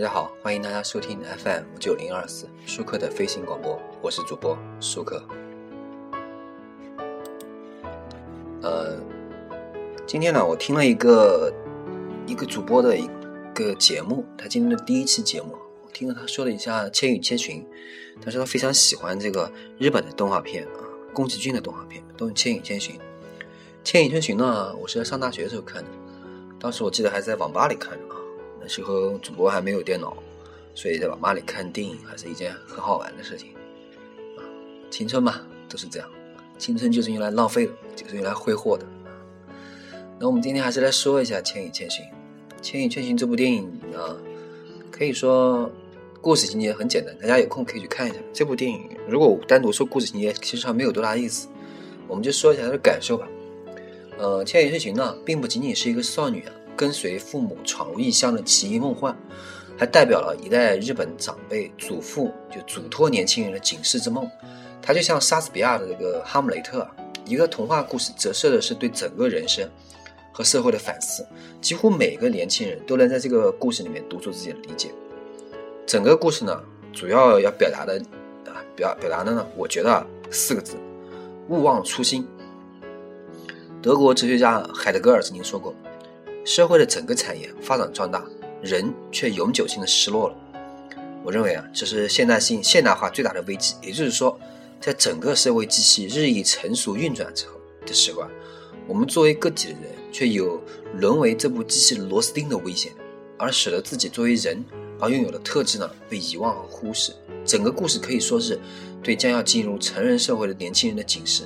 大家好，欢迎大家收听 FM 九零二四舒克的飞行广播，我是主播舒克。呃，今天呢，我听了一个一个主播的一个节目，他今天的第一期节目，我听了他说了一下《千与千寻》，他说他非常喜欢这个日本的动画片啊，宫崎骏的动画片，都是《千与千寻》。《千与千寻》呢，我是在上大学的时候看的，当时我记得还在网吧里看的。那时候主播还没有电脑，所以在网吧里看电影还是一件很好玩的事情。啊，青春嘛，都是这样，青春就是用来浪费的，就是用来挥霍的。那我们今天还是来说一下《千与千寻》。《千与千寻》这部电影呢，可以说故事情节很简单，大家有空可以去看一下这部电影。如果单独说故事情节，其实上没有多大意思，我们就说一下它的感受吧。呃，《千与千寻》呢，并不仅仅是一个少女啊。跟随父母闯入异乡的奇异梦幻，还代表了一代日本长辈祖父就嘱托年轻人的警示之梦。它就像莎士比亚的这个《哈姆雷特》，一个童话故事，折射的是对整个人生和社会的反思。几乎每个年轻人都能在这个故事里面读出自己的理解。整个故事呢，主要要表达的啊，表表达的呢，我觉得四个字：勿忘初心。德国哲学家海德格尔曾经说过。社会的整个产业发展壮大，人却永久性的失落了。我认为啊，这是现代性现代化最大的危机。也就是说，在整个社会机器日益成熟运转之后的时候啊，我们作为个体的人，却有沦为这部机器螺丝钉的危险，而使得自己作为人而拥有的特质呢被遗忘和忽视。整个故事可以说是对将要进入成人社会的年轻人的警示：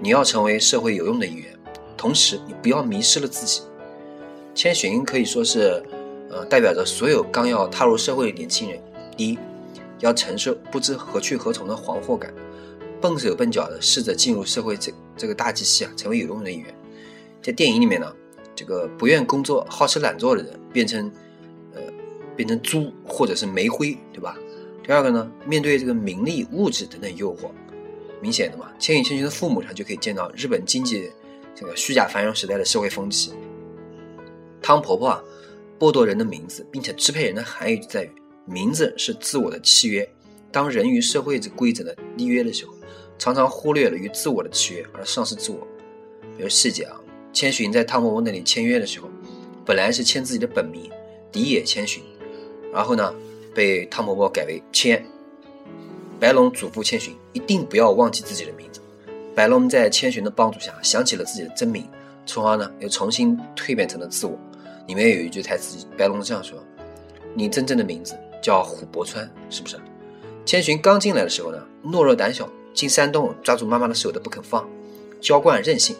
你要成为社会有用的一员，同时你不要迷失了自己。千寻可以说是，呃，代表着所有刚要踏入社会的年轻人。第一，要承受不知何去何从的惶惑感，笨手笨脚的试着进入社会这这个大机器啊，成为有用的一员。在电影里面呢，这个不愿工作、好吃懒做的人变成，呃，变成猪或者是煤灰，对吧？第二个呢，面对这个名利、物质等等诱惑，明显的嘛，千与千寻的父母上就可以见到日本经济这个虚假繁荣时代的社会风气。汤婆婆啊，剥夺人的名字，并且支配人的含义就在于，名字是自我的契约。当人与社会这规则的立约的时候，常常忽略了与自我的契约而丧失自我。比如细节啊，千寻在汤婆婆那里签约的时候，本来是签自己的本名荻野千寻，然后呢，被汤婆婆改为千白龙嘱咐千寻一定不要忘记自己的名字。白龙在千寻的帮助下想起了自己的真名，从而呢又重新蜕变成了自我。里面有一句台词，白龙这样说：“你真正的名字叫虎伯川，是不是？”千寻刚进来的时候呢，懦弱胆小，进山洞抓住妈妈的手都不肯放，娇惯任性，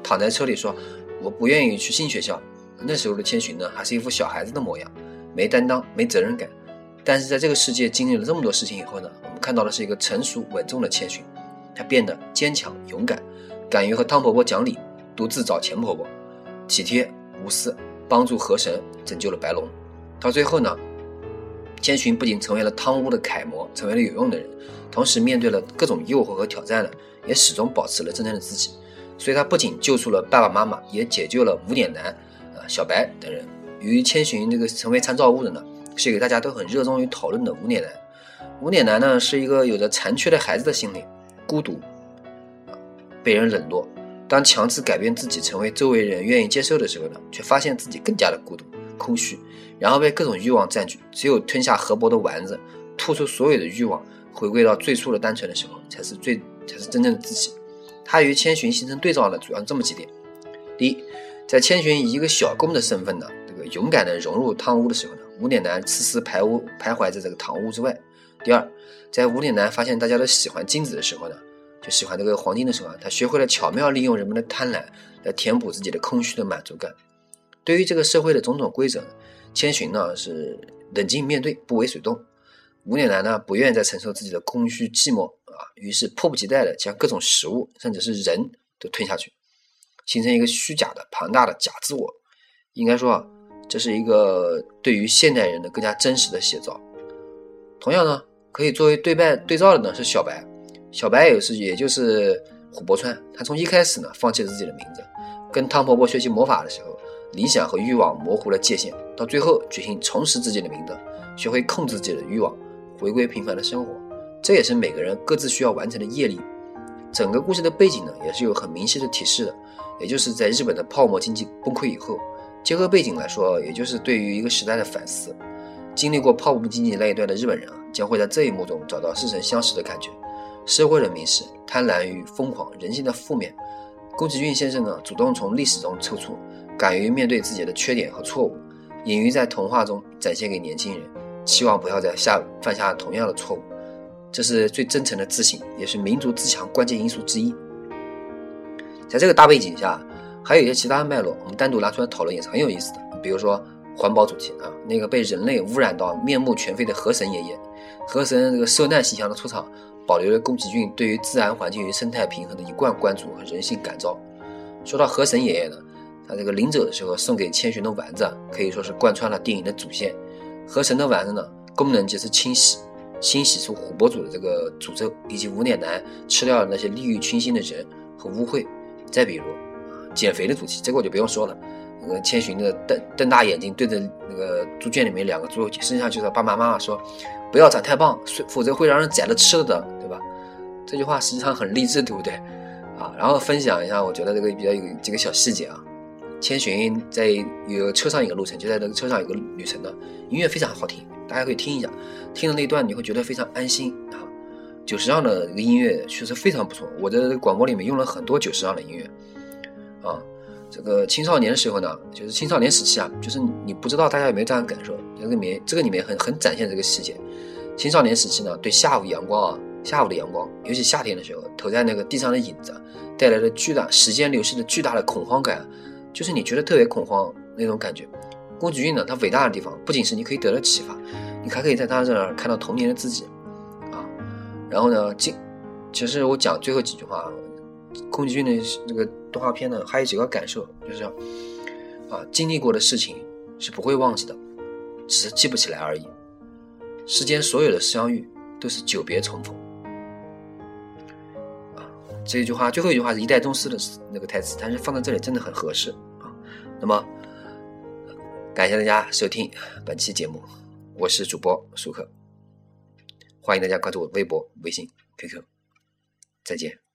躺在车里说：“我不愿意去新学校。”那时候的千寻呢，还是一副小孩子的模样，没担当，没责任感。但是在这个世界经历了这么多事情以后呢，我们看到的是一个成熟稳重的千寻，她变得坚强勇敢，敢于和汤婆婆讲理，独自找钱婆婆，体贴无私。帮助河神拯救了白龙，到最后呢，千寻不仅成为了汤屋的楷模，成为了有用的人，同时面对了各种诱惑和挑战呢，也始终保持了真正的自己。所以，他不仅救出了爸爸妈妈，也解救了无脸男、啊小白等人。与千寻这个成为参照物的呢，是一个大家都很热衷于讨论的无脸男。无脸男呢，是一个有着残缺的孩子的心理，孤独，啊，被人冷落。当强制改变自己成为周围人愿意接受的时候呢，却发现自己更加的孤独、空虚，然后被各种欲望占据。只有吞下河伯的丸子，吐出所有的欲望，回归到最初的单纯的时候，才是最才是真正的自己。他与千寻形成对照的主要是这么几点：第一，在千寻以一个小工的身份呢，这个勇敢的融入汤屋的时候呢，无脸男迟迟徘徊徘徊在这个堂屋之外；第二，在无脸男发现大家都喜欢金子的时候呢。就喜欢这个黄金的时候啊，他学会了巧妙利用人们的贪婪来填补自己的空虚的满足感。对于这个社会的种种规则，千寻呢是冷静面对，不为所动。无脸男呢不愿再承受自己的空虚寂寞啊，于是迫不及待的将各种食物甚至是人都吞下去，形成一个虚假的庞大的假自我。应该说啊，这是一个对于现代人的更加真实的写照。同样呢，可以作为对拜对照的呢是小白。小白也是，也就是虎伯川。他从一开始呢，放弃了自己的名字，跟汤婆婆学习魔法的时候，理想和欲望模糊了界限，到最后决心重拾自己的名字，学会控制自己的欲望，回归平凡的生活。这也是每个人各自需要完成的业力。整个故事的背景呢，也是有很明晰的提示的，也就是在日本的泡沫经济崩溃以后，结合背景来说，也就是对于一个时代的反思。经历过泡沫经济那一段的日本人啊，将会在这一幕中找到似曾相识的感觉。社会的迷失、贪婪与疯狂、人性的负面。宫崎骏先生呢，主动从历史中抽出，敢于面对自己的缺点和错误，隐于在童话中展现给年轻人，希望不要再下犯下同样的错误。这是最真诚的自信，也是民族自强关键因素之一。在这个大背景下，还有一些其他的脉络，我们单独拿出来讨论也是很有意思的。比如说环保主题啊，那个被人类污染到面目全非的河神爷爷，河神这个受难形象的出场，保留了宫崎骏对于自然环境与生态平衡的一贯关注和人性感召。说到河神爷爷呢，他这个临走的时候送给千寻的丸子，可以说是贯穿了电影的主线。河神的丸子呢，功能就是清洗。清洗出琥珀主的这个诅咒，以及无脸男吃掉了那些利欲熏心的人和污秽。再比如，减肥的主题，这个我就不用说了。那个千寻的瞪瞪大眼睛对着那个猪圈里面两个猪，身上就是爸爸妈妈说：“不要长太胖，否则会让人宰了吃了的，对吧？”这句话实际上很励志，对不对？啊，然后分享一下，我觉得这个比较有几个小细节啊。千寻在有车上一个路程，就在那个车上有个旅程的音乐非常好听。大家可以听一下，听的那段你会觉得非常安心啊。久石让的这个音乐确实非常不错，我的广播里面用了很多久石让的音乐啊。这个青少年的时候呢，就是青少年时期啊，就是你不知道大家有没有这样的感受，这个里面这个里面很很展现这个细节。青少年时期呢，对下午阳光啊，下午的阳光，尤其夏天的时候，投在那个地上的影子，带来的巨大时间流逝的巨大的恐慌感，就是你觉得特别恐慌那种感觉。宫崎骏呢，他伟大的地方不仅是你可以得到启发，你还可以在他这儿看到童年的自己，啊，然后呢，经其实我讲最后几句话，宫崎骏的这个动画片呢，还有几个感受，就是啊，经历过的事情是不会忘记的，只是记不起来而已。世间所有的相遇都是久别重逢，啊，这一句话最后一句话是一代宗师的那个台词，但是放在这里真的很合适啊。那么。感谢大家收听本期节目，我是主播舒克，欢迎大家关注我微博、微信、QQ，再见。